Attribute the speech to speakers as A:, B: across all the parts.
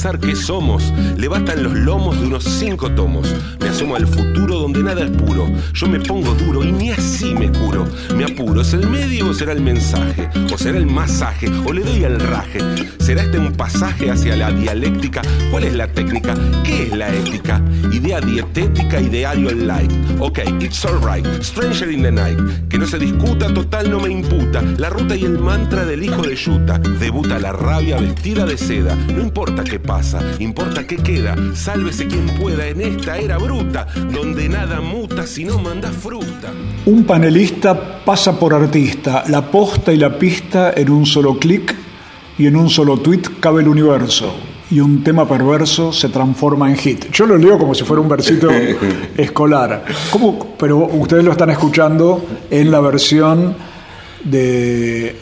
A: Pensar que somos, le bastan los lomos de unos cinco tomos. Me asomo al futuro donde nada es puro. Yo me pongo duro y ni así me curo. Me apuro, ¿es el medio o será el mensaje? ¿O será el masaje? ¿O le doy el raje? ¿Será este un pasaje hacia la dialéctica? ¿Cuál es la técnica? ¿Qué es la ética? Idea dietética, ideario el like. Ok, it's alright. Stranger in the night. Que no se discuta, total no me imputa. La ruta y el mantra del hijo de Yuta. Debuta la rabia vestida de seda. No importa qué pasa, importa qué queda. Sálvese quien pueda en esta era bruta, donde nada muta si no manda fruta.
B: Un panelista pasa por artista, la posta y la pista en un solo clic y en un solo tweet cabe el universo. Y un tema perverso se transforma en hit. Yo lo leo como si fuera un versito escolar. ¿Cómo? Pero ustedes lo están escuchando en la versión de,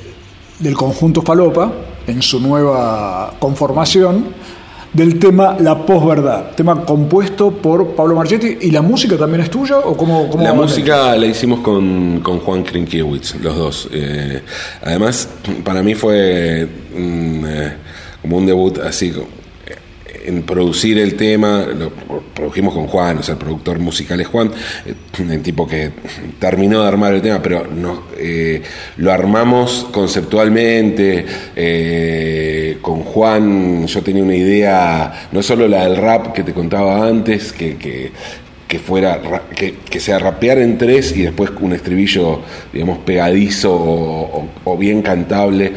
B: del conjunto Falopa, en su nueva conformación, del tema La posverdad, tema compuesto por Pablo Marchetti. ¿Y la música también es tuya? ¿O cómo, cómo
A: La música la hicimos con, con Juan Krinkiewicz, los dos. Eh, además, para mí fue mm, eh, como un debut así, en producir el tema, lo produjimos con Juan, o sea, el productor musical es Juan, eh, el tipo que terminó de armar el tema, pero no, eh, lo armamos conceptualmente, eh, con Juan yo tenía una idea, no solo la del rap que te contaba antes, que, que, fuera ra- que, que sea rapear en tres y después un estribillo digamos pegadizo o, bien cantable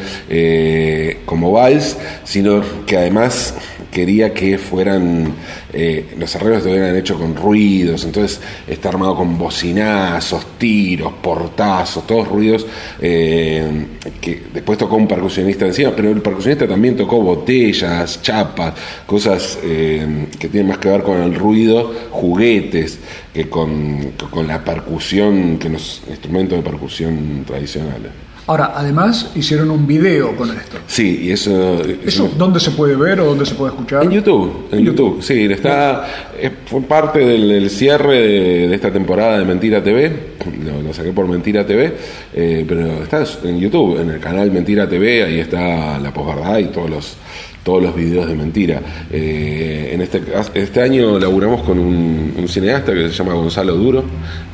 A: como vals sino que además quería que fueran eh, los arreglos estuvieran hechos con ruidos entonces está armado con bocinazos tiros portazos todos ruidos eh, que después tocó un percusionista encima pero el percusionista también tocó botellas chapas cosas eh, que tienen más que ver con el ruido juguetes que con, con la percusión, que los instrumentos de percusión tradicionales.
B: Ahora, además, hicieron un video con esto.
A: Sí, y eso...
B: ¿Eso dónde se puede ver o dónde se puede escuchar?
A: En YouTube, en YouTube, sí, está, eh, fue parte del, del cierre de, de esta temporada de Mentira TV, lo, lo saqué por Mentira TV, eh, pero está en YouTube, en el canal Mentira TV, ahí está la posverdad y todos los todos los videos de mentira. Eh, en este, este año laburamos con un, cineasta que se llama Gonzalo Duro,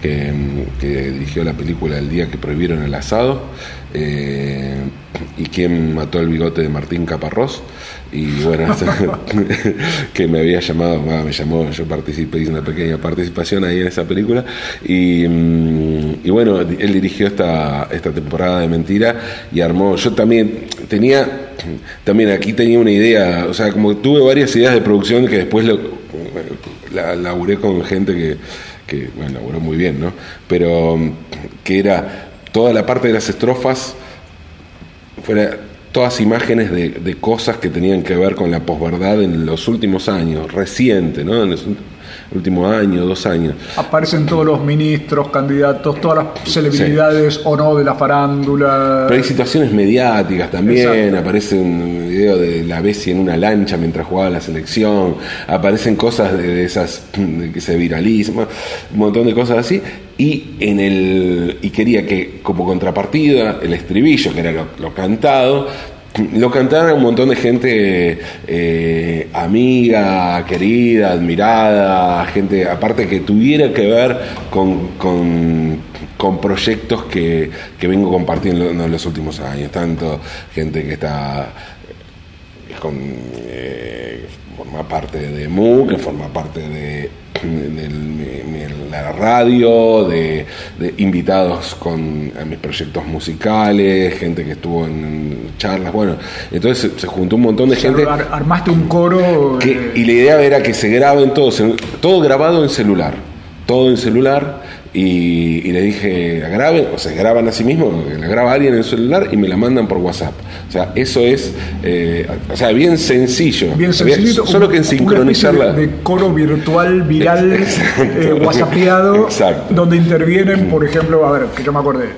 A: que, dirigió la película El día que prohibieron el asado, eh, y quien mató el bigote de Martín Caparrós. Y bueno, que me había llamado, me llamó, yo participé, hice una pequeña participación ahí en esa película. Y, mm, y bueno, él dirigió esta, esta temporada de Mentira y armó, yo también tenía, también aquí tenía una idea, o sea, como tuve varias ideas de producción que después lo, la, laburé con gente que, que, bueno, laburó muy bien, ¿no? Pero mm, que era toda la parte de las estrofas, fuera todas imágenes de, de cosas que tenían que ver con la posverdad en los últimos años, reciente, ¿no? En los últimos años, dos años.
B: Aparecen todos los ministros, candidatos, todas las celebridades o no de la farándula.
A: Pero hay situaciones mediáticas también,
B: Exacto.
A: aparece un video de la Bessi en una lancha mientras jugaba la selección, aparecen cosas de, esas de que se viralizan, un montón de cosas así, y en el y quería que como contrapartida el estribillo, que era lo, lo cantado, lo cantara un montón de gente eh, amiga, querida, admirada, gente aparte que tuviera que ver con, con, con proyectos que, que vengo compartiendo en los últimos años, tanto gente que está con, eh, forma parte de MU, que forma parte de, de, de la radio, de, invitados con a mis proyectos musicales, gente que estuvo en charlas, bueno, entonces se, se juntó un montón de
B: O sea,
A: gente.
B: ar- armaste un coro.
A: Que-
B: eh,
A: y la idea era que se graben todos, todo grabado en celular, todo en celular, y, y le dije, graben, o sea, graban a sí mismos, la graba alguien en el celular y me la mandan por WhatsApp. O sea, eso es, eh, o sea, bien sencillo.
B: Bien sencillito,
A: Solo que en sincronizarla.
B: De, de coro virtual, viral, eh, whatsappeado,
A: Exacto.
B: donde intervienen, por ejemplo, a ver, que yo me acordé,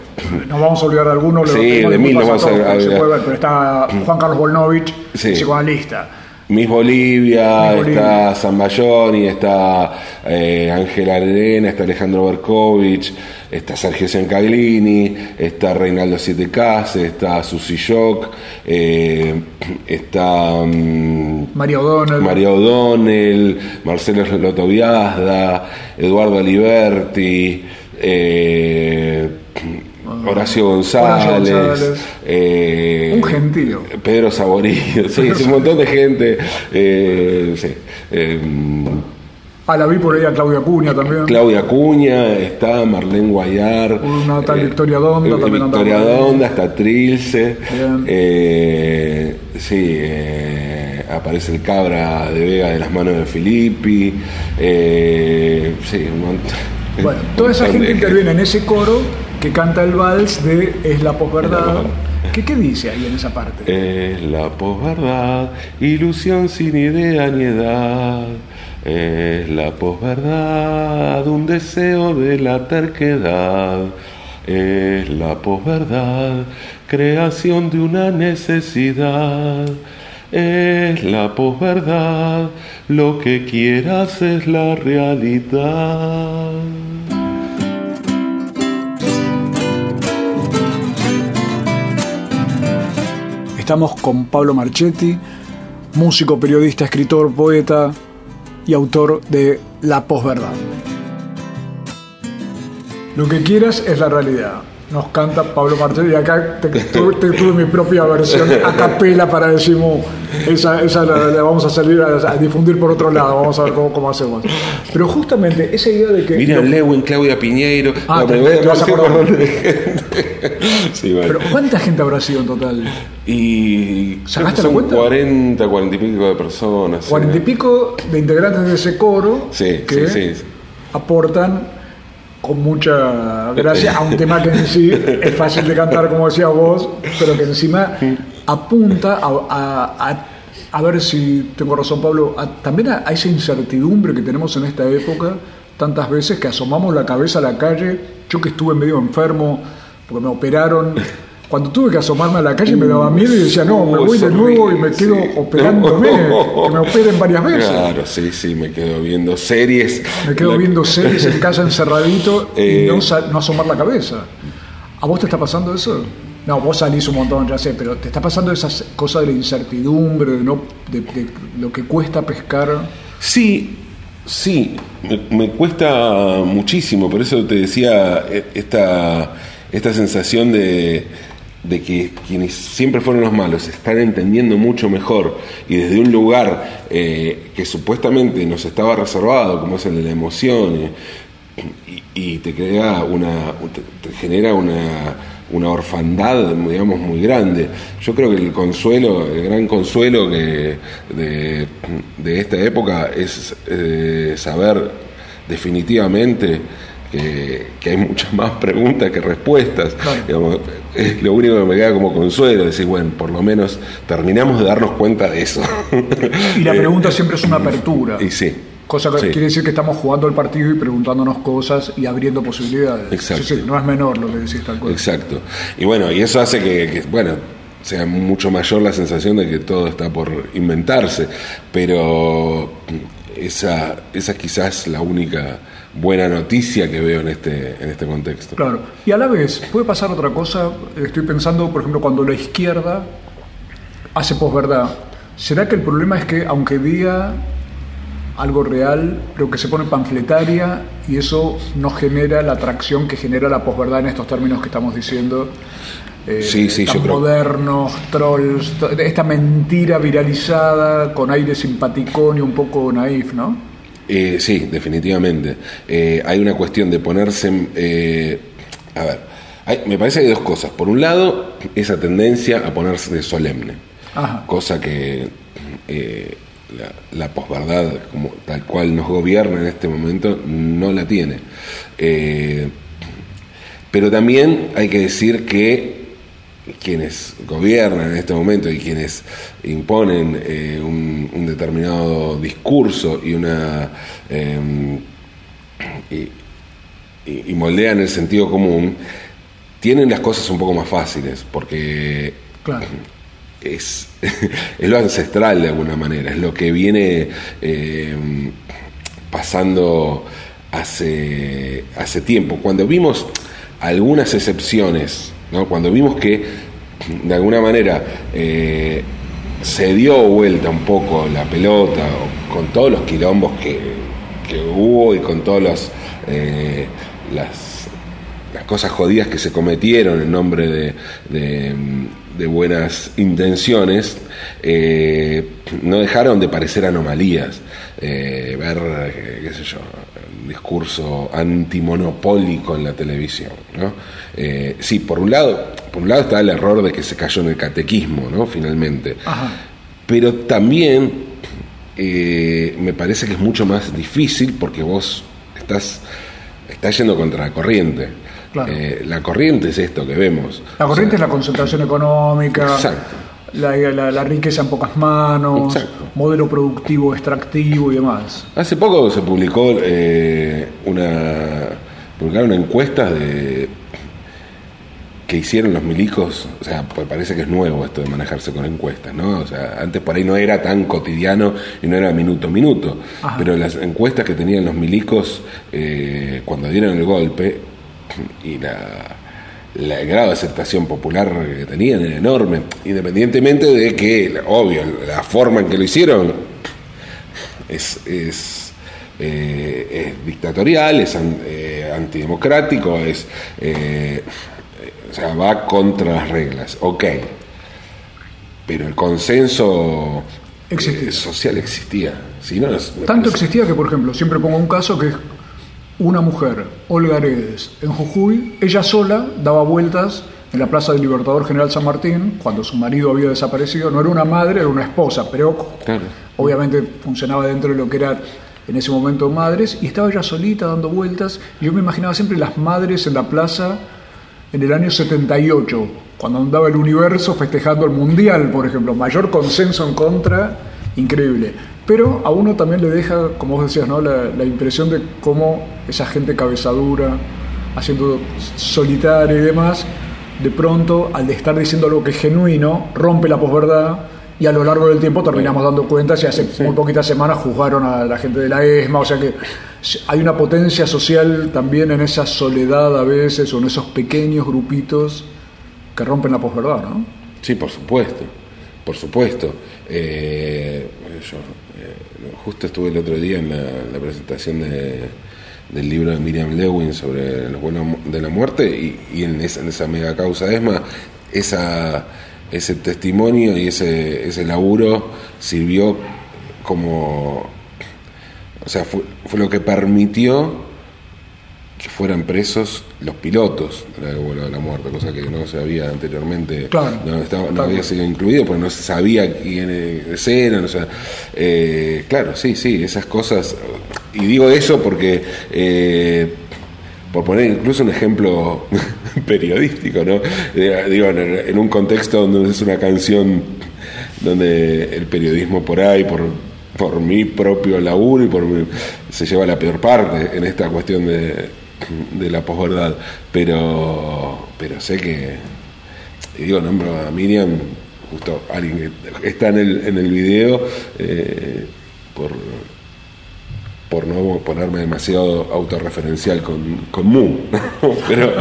B: nos vamos a olvidar de alguno, lo
A: Sí, de mil nos
B: a
A: vamos a- a-
B: puede ver, pero está Juan Carlos Volnovich,
A: Sí.
B: psicoanalista.
A: Miss Bolivia,
B: Miss Bolivia.
A: está Zambayoni, está eh, Ángela Arena, está Alejandro Berkovich, está Sergio Ciancaglini, está Reinaldo Siete Cases, está Susi Shock, eh, está mm,
B: María O'Donnell.
A: María O'Donnell, Marcelo Eduardo Aliberti, eh, Horacio González,
B: Horacio González.
A: eh,
B: Un gentío.
A: Pedro Saborío, sí, un montón de gente. eh, sí, eh,
B: Ah, la vi por ahí a Claudia Cuña también.
A: Claudia Cuña, está Marlene Guayar.
B: Una tal Victoria Donda
A: eh,
B: también
A: Victoria. Donda, está Trilce. Eh, sí, eh, aparece el cabra de Vega de las manos de Filippi. sí, un montón.
B: Bueno, toda esa gente interviene en ese coro que canta el vals de Es la posverdad. ¿Qué, ¿Qué dice ahí en esa parte?
A: Es la posverdad, ilusión sin idea ni edad. Es la posverdad, un deseo de la terquedad. Es la posverdad, creación de una necesidad. Es la posverdad, lo que quieras es la realidad.
B: Estamos con Pablo Marchetti, músico, periodista, escritor, poeta y autor de La posverdad. Lo que quieras es la realidad. Nos canta Pablo Marchetti y acá te, tu- te tuve mi propia versión a capela para decimos, esa, esa la, la vamos a salir a, a difundir por otro lado, vamos a ver cómo, cómo hacemos. Pero justamente esa idea de que...
A: Miriam Lewin, Claudia Piñeiro.
B: Ah, te- te vas a acordar.
A: Sí, bueno.
B: Pero ¿cuánta gente habrá sido en total?
A: Y
B: ¿Sacaste
A: que
B: la
A: son
B: cuenta?
A: 40, 40 y pico de personas. sí.
B: Cuarenta y pico de integrantes de ese coro
A: Sí,
B: que
A: sí, sí.
B: aportan con mucha gracia a un tema que en sí es fácil de cantar, como decías vos, pero que encima apunta a, a- ver si tengo razón, Pablo, también a esa incertidumbre que tenemos en esta época, tantas veces que asomamos la cabeza a la calle, yo que estuve medio enfermo, porque me operaron. Cuando tuve que asomarme a la calle me daba miedo y decía, no, me voy de nuevo y me quedo
A: sí.
B: operándome, que me operen varias veces.
A: Claro, sí, sí, me quedo viendo series.
B: Me quedo
A: La-
B: viendo series en casa encerradito
A: Eh.
B: y no, sa- no asomar la cabeza. ¿A vos te está pasando eso? No, vos salís un montón, ya sé, pero ¿te está pasando esas cosas de la incertidumbre, de, no, de, de lo que cuesta pescar?
A: Sí, sí, me, me cuesta muchísimo, por eso te decía eh, esta, esta sensación de, de que quienes siempre fueron los malos están entendiendo mucho mejor y desde un lugar eh, que supuestamente nos estaba reservado, como es el de la emoción, y, y te crea una, te, genera una, una orfandad, digamos, muy grande. Yo creo que el consuelo, el gran consuelo que de, de esta época es eh, saber definitivamente que, que hay muchas más preguntas que respuestas. Digamos, es lo único que me queda como consuelo, decir, bueno, por lo menos terminamos de darnos cuenta de eso.
B: Y la
A: Eh,
B: pregunta siempre es una apertura.
A: Y sí.
B: Cosa que
A: Sí.
B: quiere decir que estamos jugando el partido y preguntándonos cosas y abriendo posibilidades.
A: Exacto.
B: Sí, sí, no es menor lo que decís tal cual.
A: Exacto. Y bueno, y eso hace que, que, bueno, sea mucho mayor la sensación de que todo está por inventarse, pero esa, esa quizás es la única buena noticia que veo en este, en este contexto.
B: Claro. Y a la vez, puede pasar otra cosa. Estoy pensando, por ejemplo, cuando la izquierda hace posverdad. ¿Será que el problema es que, aunque diga algo real, pero que se pone panfletaria y eso no genera la atracción que genera la posverdad en estos términos que estamos diciendo? Eh,
A: Sí, sí,
B: tan
A: yo creo.
B: modernos, trolls, esta mentira viralizada con aire simpaticón y un poco naif, ¿no?
A: Eh, sí, definitivamente. Eh, hay una cuestión de ponerse... eh, a ver, hay- me parece que hay dos cosas. Por un lado, esa tendencia a ponerse de solemne.
B: Ajá.
A: cosa que eh, la, posverdad como tal cual nos gobierna en este momento no la tiene. Pero también hay que decir que quienes gobiernan en este momento y quienes imponen eh, un, determinado discurso y una em, y, moldean el sentido común, tienen las cosas un poco más fáciles, porque es, es lo ancestral de alguna manera, es lo que viene eh, pasando hace, hace tiempo. Cuando vimos algunas excepciones, ¿no? cuando vimos que de alguna manera eh, se dio vuelta un poco la pelota, con todos los quilombos que, hubo y con todas eh, las, las cosas jodidas que se cometieron en nombre de de buenas intenciones, eh, no dejaron de parecer anomalías. Ver, qué sé yo, discurso antimonopólico en la televisión. ¿no? sí, por un lado, por un lado está el error de que se cayó en el catequismo, ¿no? Finalmente. Pero también me parece que es mucho más difícil porque vos estás, estás yendo contra la corriente. Eh, la corriente es esto que vemos.
B: La corriente es la concentración económica. La, riqueza en pocas manos, modelo productivo extractivo y demás.
A: Hace poco se publicó eh, una publicaron encuestas de que hicieron los milicos, o sea, pues parece que es nuevo esto de manejarse con encuestas, ¿no? O sea, antes por ahí no era tan cotidiano y no era minuto a minuto, pero las encuestas que tenían los milicos eh, cuando dieron el golpe y la, el grado de aceptación popular que tenían era enorme, independientemente de que, obvio, la forma en que lo hicieron es, es, eh, dictatorial, es eh, antidemocrático, es, eh, o sea, va contra las reglas, ok, pero el consenso social existía. Si
B: Tanto existía que, por ejemplo, siempre pongo un caso que es una mujer, Olga Aredes, en Jujuy, ella sola daba vueltas en la Plaza del Libertador General San Martín, cuando su marido había desaparecido. No era una madre, era una esposa, pero obviamente funcionaba dentro de lo que era en ese momento madres, y estaba ella solita dando vueltas. yo me imaginaba siempre las madres en la plaza en el año 78, cuando andaba el universo festejando el Mundial, por ejemplo. Mayor consenso en contra, increíble. Pero a uno también le deja, como vos decías, ¿no? la, impresión de cómo esa gente cabezadura, haciendo solitaria y demás, de pronto, al estar diciendo algo que es genuino, rompe la posverdad y a lo largo del tiempo terminamos dando cuentas y hace muy poquitas semanas juzgaron a la gente de la ESMA, o sea que hay una potencia social también en esa soledad a veces o en esos pequeños grupitos que rompen la posverdad, ¿no?
A: Sí, por supuesto, por supuesto. Eh, yo eh, justo estuve el otro día en la, presentación del libro de Miriam Lewin sobre los vuelos de la muerte y, en, esa, en, esa, mega causa ESMA, esa, ese testimonio y ese, ese laburo sirvió como, o sea, fue, fue lo que permitió que fueran presos los pilotos de la de la muerte, cosa que no se había anteriormente, no, había sido incluido, porque no se sabía quiénes eran, o sea, eh, claro, sí, sí, esas cosas, y digo eso porque, eh, por poner incluso un ejemplo periodístico, ¿no? Eh, digo, en, un contexto donde es una canción donde el periodismo por ahí, por por mi propio laburo y por se lleva la peor parte en esta cuestión de, de la posverdad, pero, pero sé que, y digo, nombro a Miriam, justo alguien que está en el, en el video, eh, por, por no ponerme demasiado autorreferencial con, con Mu, pero,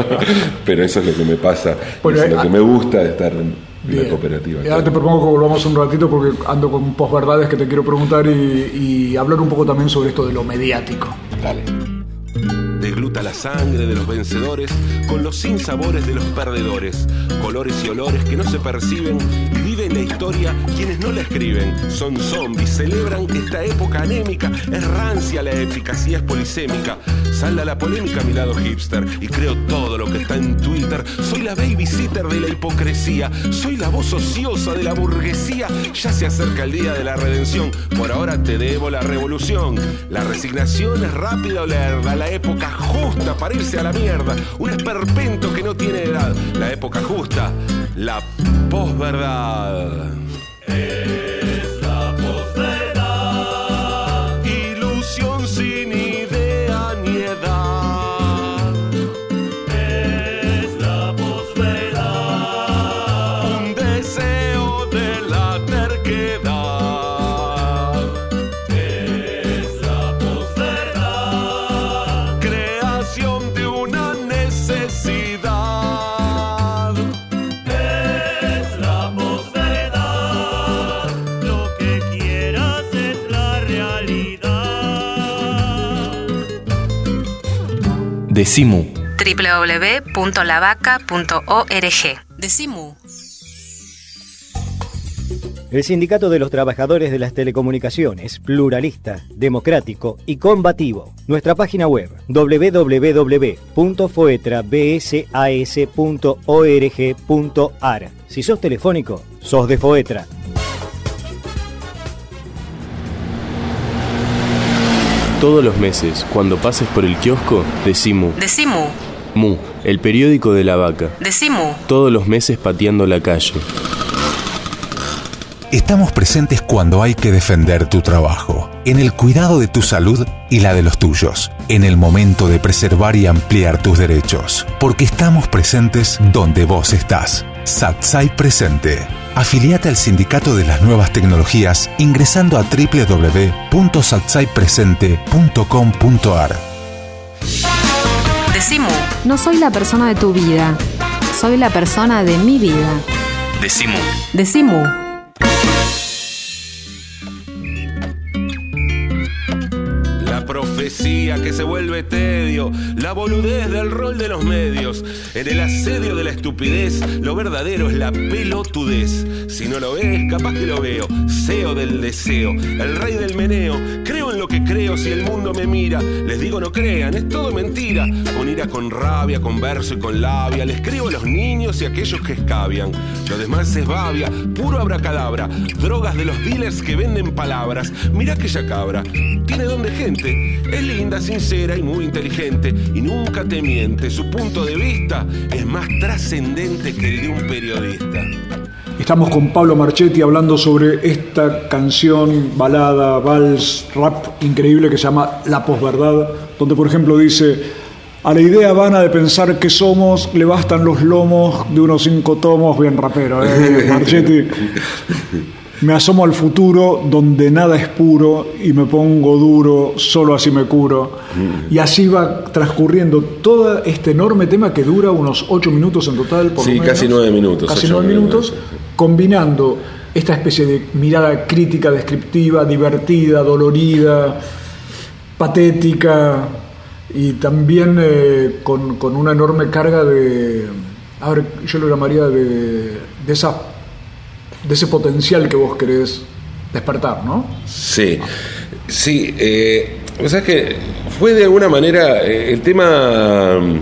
A: pero eso es lo que me pasa, es lo que ah, me gusta de estar en la cooperativa.
B: ahora te propongo que volvamos un ratito porque ando con posverdades que te quiero preguntar y, y hablar un poco también sobre esto de lo mediático.
A: Dale
C: degluta la sangre de los vencedores con los sinsabores de los perdedores, colores y olores que no se perciben la historia quienes no la escriben. Son zombies, celebran esta época anémica, es rancia la eficacia es polisémica. Salda la polémica a mi lado hipster y creo todo lo que está en Twitter. Soy la babysitter de la hipocresía, soy la voz ociosa de la burguesía. Ya se acerca el día de la redención, por ahora te debo la revolución. La resignación es rápida o lerda, la época justa para irse a la mierda. Un esperpento que no tiene edad, la época justa, la posverdad.
D: Es
E: Decimu.
F: www.lavaca.org.
G: Decimu.
H: El Sindicato de los Trabajadores de las Telecomunicaciones, pluralista, democrático y combativo. Nuestra página web www.foetrabsas.org.ar. Si sos telefónico, sos de Foetra.
E: Todos los meses, cuando pases por el kiosco, Decimu.
G: Decimu.
E: Mu, el periódico de la vaca.
G: Decimu.
E: Todos los meses pateando la calle.
I: Estamos presentes cuando hay que defender tu trabajo, en el cuidado de tu salud y la de los tuyos, en el momento de preservar y ampliar tus derechos, porque estamos presentes donde vos estás. Satsai Presente. Afiliate al Sindicato de las Nuevas Tecnologías ingresando a www.satsaipresente.com.ar.
G: Decimu.
J: No soy la persona de tu vida, soy la persona de mi vida.
E: Decimu.
J: Decimu.
C: Profecía que se vuelve tedio, la boludez del rol de los medios. En el asedio de la estupidez, lo verdadero es la pelotudez. Si no lo ves, capaz que lo veo. Seo del deseo, el rey del meneo. Creo en lo que creo si el mundo me mira. Les digo no crean, es todo mentira. Con ira, con rabia, con verso y con labia. Le escribo a los niños y a aquellos que escabian. Lo demás es babia, puro abracadabra. Drogas de los dealers que venden palabras. Mira aquella cabra, tiene don de gente. Es linda, sincera y muy inteligente. Y nunca te miente. Su punto de vista es más trascendente que el de un periodista.
B: Estamos con Pablo Marchetti hablando sobre esta canción, balada, vals, rap increíble que se llama La posverdad, donde por ejemplo dice, a la idea vana de pensar que somos le bastan los lomos de unos cinco tomos, bien rapero, ¿eh? Marchetti. Me asomo al futuro donde nada es puro y me pongo duro, solo así me curo. Y así va transcurriendo todo este enorme tema que dura unos ocho minutos en total. Por
A: Sí,
B: menos.
A: casi nueve minutos,
B: Casi
A: ocho
B: nueve
A: minutos,
B: minutos, combinando esta especie de mirada crítica, descriptiva, divertida, dolorida, patética y también eh, con, con una enorme carga de, a ver, yo lo llamaría de, de, esa, de ese potencial que vos querés despertar, ¿no?
A: Sí, sí. Eh, o sea que fue de alguna manera eh, el tema. mm,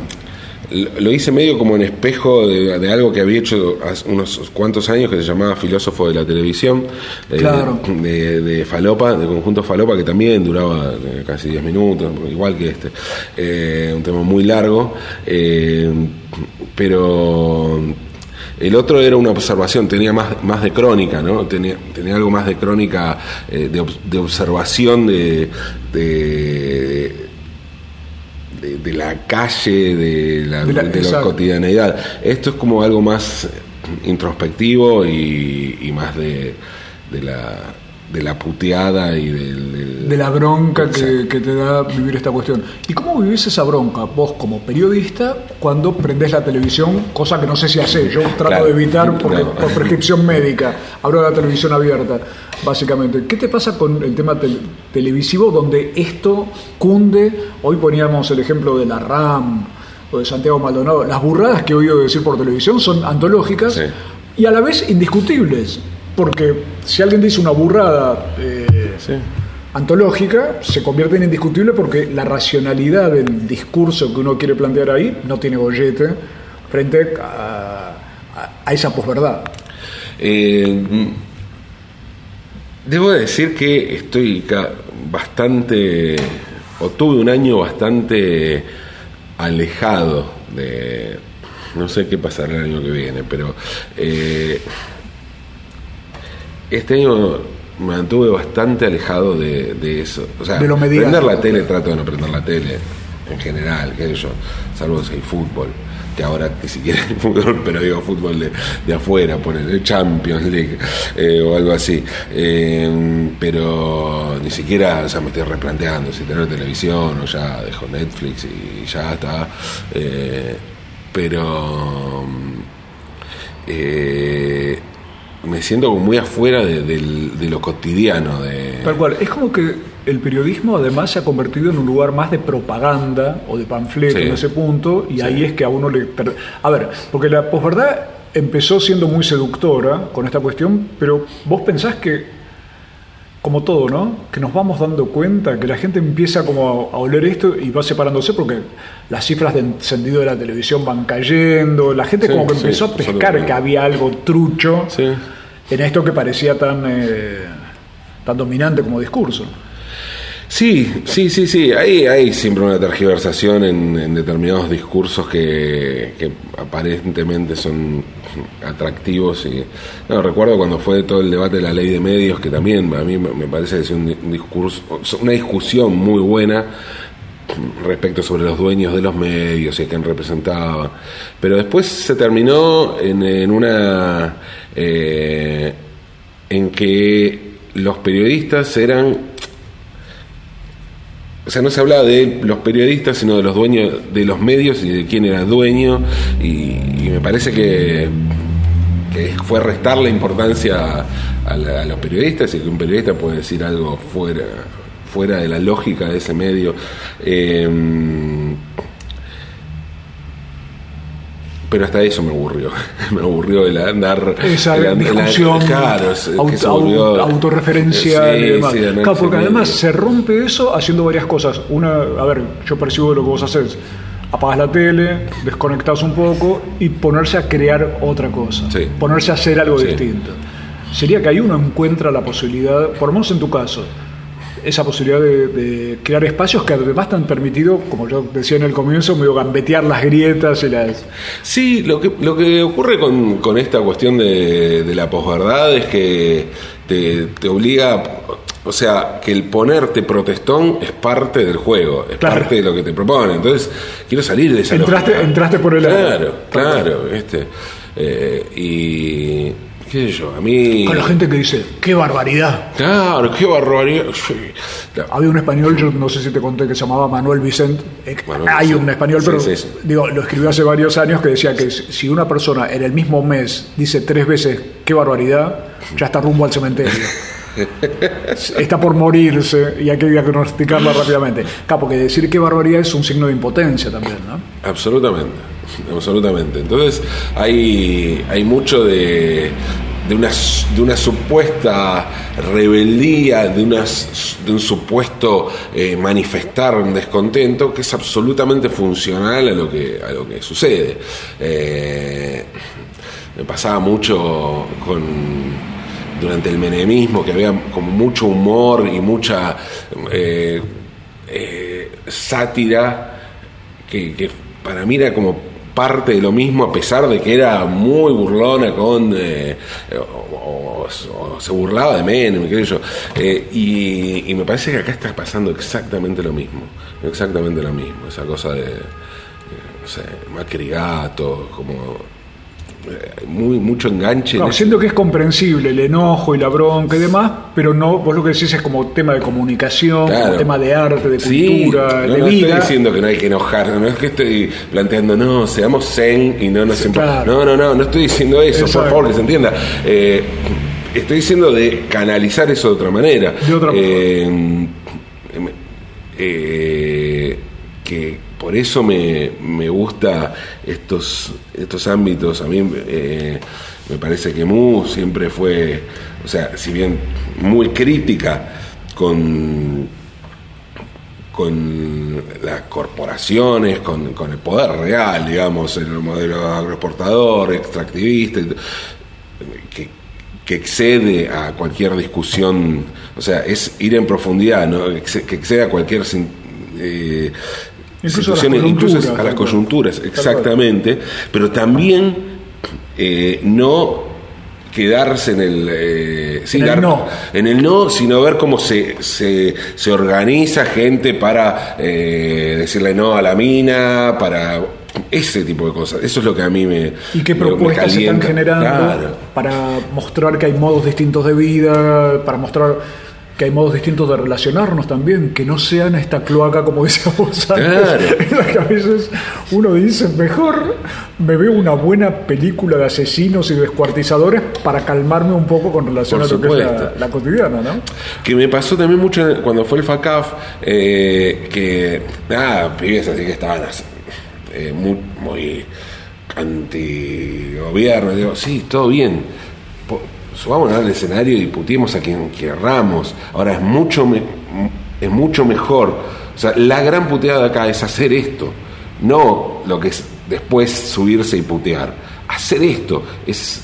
A: Lo hice medio como en espejo de, de algo que había hecho hace unos cuantos años que se llamaba Filósofo de la Televisión, eh,
B: Claro.
A: de, de Falopa, de conjunto Falopa, que también duraba casi 10 minutos, igual que este. Eh, un tema muy largo, eh, pero el otro era una observación, tenía más, más de crónica, ¿no? Tenía, tenía algo más de crónica, eh, de, de observación de, de, de- de la calle, de la,
B: De la-
A: de la
B: exacto.
A: cotidianeidad. Esto es como algo más introspectivo y, y más de, de la de la puteada y del, del-
B: de la bronca que, te da vivir esta cuestión. ¿Y cómo vivís esa bronca vos como periodista cuando prendés la televisión? Cosa que no sé si haces, yo trato
A: Claro.
B: de evitar porque, por prescripción médica. Abro la televisión abierta, básicamente. ¿Qué te pasa con el tema tel- televisivo donde esto cunde? Hoy poníamos el ejemplo de la RAM o de Santiago Maldonado, las burradas que he oído decir por televisión son antológicas
A: Sí.
B: y a la vez indiscutibles. Porque si alguien dice una burrada eh,
A: Sí.
B: antológica, se convierte en indiscutible porque la racionalidad del discurso que uno quiere plantear ahí no tiene gollete frente a, a- a esa posverdad.
A: Eh, debo decir que estoy bastante, o tuve un año bastante alejado de, no sé qué pasará el año que viene, pero eh, este año me mantuve bastante alejado de, de eso. O sea,
B: De lo
A: prender la tele, trato de no prender la tele en general, qué sé yo, salvo si hay fútbol, que ahora ni siquiera hay fútbol, pero digo fútbol de, de afuera, poner Champions League eh, o algo así. Eh, pero ni siquiera, o sea, me estoy replanteando si tener televisión o ya dejo Netflix y ya está. Eh, pero eh, me siento como muy afuera de, lo cotidiano. De,
B: Tal cual. Es como que el periodismo además se ha convertido en un lugar más de propaganda o de panfleto
A: Sí.
B: en ese punto, y
A: Sí.
B: ahí es que a uno le... A ver, porque la posverdad empezó siendo muy seductora con esta cuestión, pero vos pensás que, como todo, ¿no? Que nos vamos dando cuenta, que la gente empieza como a, a oler esto y va separándose porque las cifras de encendido de la televisión van cayendo, la gente
A: Sí,
B: como que
A: sí,
B: empezó a pescar que había algo trucho
A: Sí.
B: En esto que parecía tan, eh, tan dominante como discurso.
A: Sí, sí, sí, sí. Hay, hay siempre una tergiversación en, en determinados discursos que, que aparentemente son atractivos. Y, no, recuerdo cuando fue todo el debate de la ley de medios, que también a mí me parece que es un discurso, una discusión muy buena respecto sobre los dueños de los medios y a quién representaba. Pero después se terminó en, en una... eh, en que los periodistas eran o sea, no se hablaba de los periodistas, sino de los dueños de los medios y de quién era dueño. Y, me parece que, fue restarle importancia a, la- a los periodistas y que un periodista puede decir algo fuera, fuera de la lógica de ese medio. Eh, pero hasta eso me aburrió. me aburrió el andar.
B: Esa
A: el
B: discusión
A: claro, es- que
B: auto-
A: se volvió-
B: autorreferencial
A: Sí,
B: y demás.
A: sí,
B: Claro, porque además
A: medio.
B: se rompe eso haciendo varias cosas. Una, a ver, yo percibo lo que vos haces. Apagas la tele, desconectas un poco y ponerse a crear otra cosa.
A: Sí.
B: Ponerse a hacer algo distinto. Sería que ahí uno encuentra la posibilidad, por lo menos en tu caso, esa posibilidad de, de crear espacios que además te han permitido, como yo decía en el comienzo, medio gambetear las grietas y las...
A: Sí, lo que, lo que ocurre con, con esta cuestión de, de la posverdad es que te, te obliga, o sea, que el ponerte protestón es parte del juego, es
B: Claro.
A: parte de lo que te propone. Entonces, quiero salir de esa
B: Entraste-
A: lógica.
B: entraste por el lado.
A: Claro, claro, este. eh, y, qué sé yo, a mí...
B: Con la gente que dice, qué barbaridad.
A: Claro, qué barbaridad. Sí.
B: Había un español, yo no sé si te conté, que se llamaba Manuel Vicente. Eh,
A: Manuel
B: Hay un español, pero
A: sí, sí.
B: digo, lo escribió hace varios años que decía que si una persona en el mismo mes dice tres veces qué barbaridad, ya está rumbo al cementerio. está por morirse y hay que diagnosticarla rápidamente. Claro, porque decir qué barbaridad es un signo de impotencia también, ¿no?
A: Absolutamente, absolutamente. Entonces hay, hay mucho de, de, una, de una supuesta rebeldía, de, unas, de un supuesto eh, manifestar un descontento que es absolutamente funcional a lo que, a lo que sucede. Eh, me pasaba mucho con durante el menemismo que había como mucho humor y mucha eh, eh, sátira que, para mí era como parte de lo mismo a pesar de que era muy burlona con eh, o, se burlaba de Menem qué sé yo. Y, me parece que acá está pasando exactamente lo mismo exactamente lo mismo esa cosa de no sé Macri gato como muy mucho enganche en ese-
B: siento que es comprensible el enojo y la bronca y demás, pero no, vos lo que decís es como tema de comunicación, como tema de arte, de
A: Sí,
B: cultura,
A: no,
B: de
A: no
B: vida.
A: estoy diciendo que no hay que enojar, no es que estoy planteando, no, seamos zen y no nos
B: claro.
A: No, no, no, no estoy diciendo eso, por favor, que se entienda. Eh, estoy diciendo de canalizar eso de otra manera.
B: De otra
A: Eh, em, eh, que por eso me, me gusta estos, estos ámbitos. A mí eh, me parece que Mu siempre fue, o sea, si bien muy crítica con, con las corporaciones, con, con el poder real, digamos, en el modelo agroexportador, extractivista, que, que excede a cualquier discusión, o sea, es ir en profundidad, ¿no? Que excede a cualquier eh, situaciones, incluso a las coyunturas, exactamente, pero también eh, no quedarse en el, eh, sí,
B: En el
A: dar-
B: no.
A: en el no, sino ver cómo se, se, se organiza gente para eh, decirle no a la mina, para ese tipo de cosas. Eso es lo que a mí me.
B: ¿Y qué
A: me-
B: propuestas se están generando
A: Claro.
B: para mostrar que hay modos distintos de vida, para mostrar que hay modos distintos de relacionarnos también, que no sean esta cloaca como decíamos antes,
A: Claro.
B: en la que a veces uno dice, mejor me veo una buena película de asesinos y descuartizadores para calmarme un poco con relación
A: Por
B: a lo que es la cotidiana, ¿no?
A: Que me pasó también mucho cuando fue el FACAF, eh, que, nada, pibes así que estaban así, eh, muy, muy anti-gobierno. Digo, sí, todo bien. Subámonos al escenario y putiemos a quien querramos. Ahora es mucho, me- es mucho mejor. O sea, la gran puteada acá es hacer esto. No lo que es después subirse y putear. Hacer esto. Es,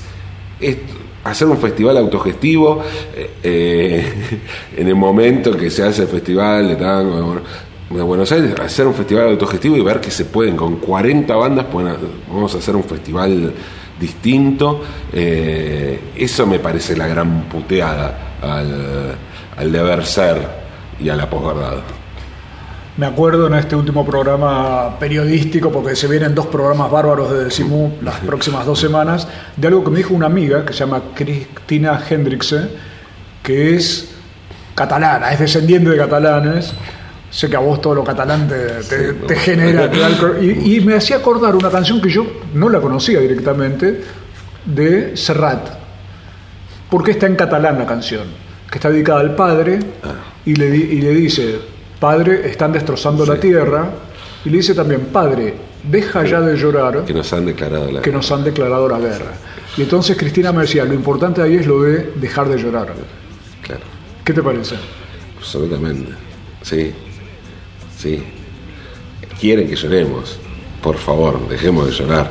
A: hacer un festival autogestivo eh, eh, en el momento que se hace el festival de tango de Bueno- de Buenos Aires, hacer un festival autogestivo y ver que se pueden, con 40 bandas, pueden vamos a hacer un festival distinto. Eh, eso me parece la gran puteada al, al deber ser y a la posverdad.
B: Me acuerdo en este último programa periodístico, porque se vienen dos programas bárbaros de Decimú las próximas dos semanas, de algo que me dijo una amiga que se llama Cristina Hendrikse, que es catalana, es descendiente de catalanes. Sé que a vos todo lo catalán te, te-
A: Sí,
B: te
A: no.
B: genera. y, y me hacía acordar una canción que yo no la conocía directamente, de Serrat. Porque está en catalán la canción, que está dedicada al padre y le, y le dice, padre, están destrozando la tierra, y le dice también, padre, deja ya de llorar
A: Que nos han declarado la
B: que nos han declarado la guerra. Y entonces Cristina me decía, lo importante ahí es lo de dejar de llorar.
A: Claro,
B: ¿Qué te parece?
A: absolutamente. Sí, sí. Quieren que lloremos. Por favor, dejemos de llorar.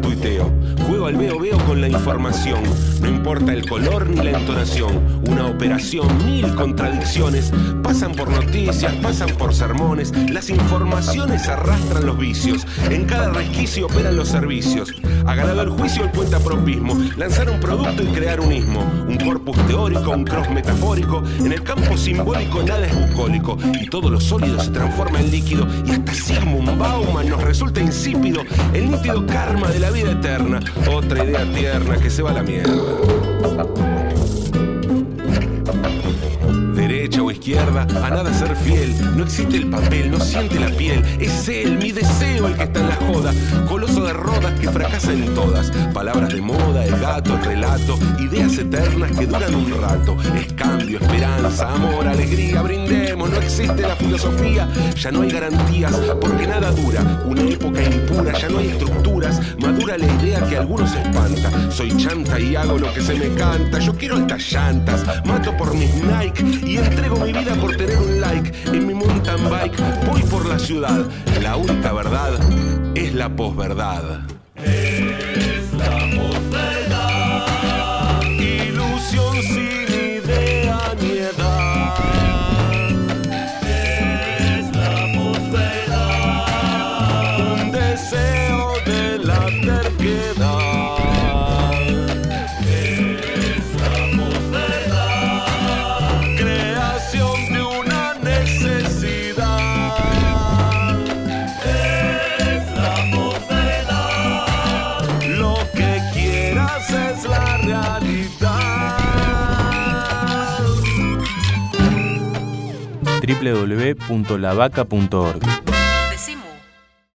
C: Tuiteo. Juego al veo veo con la información. Importa el color ni la entonación. Una operación, mil contradicciones. Pasan por noticias, pasan por sermones. Las informaciones arrastran los vicios. En cada resquicio operan los servicios. Ha ganado el juicio el cuentapropismo. Lanzar un producto y crear un ismo. Un corpus teórico, un cross metafórico. En el campo simbólico nada es bucólico. Y todo lo sólido se transforma en líquido. Y hasta Sigmund Bauman nos resulta insípido. El nítido karma de la vida eterna. Otra idea tierna que se va a la mierda. Tetap. A nada ser fiel. No existe el papel, no siente la piel. Es él, mi deseo, el que está en la joda. Coloso de rodas que fracasa en todas. Palabras de moda, el gato, el relato. Ideas eternas que duran un rato. Es cambio, esperanza, amor, alegría. Brindemos, no existe la filosofía. Ya no hay garantías, porque nada dura. Una época impura, ya no hay estructuras. Madura la idea que algunos espanta. Soy chanta y hago lo que se me canta. Yo quiero altas llantas, mato por mis Nike y entrego mi vida por tener un like. En mi mountain bike voy por la ciudad. La única verdad es la posverdad.
E: www.lavaca.org.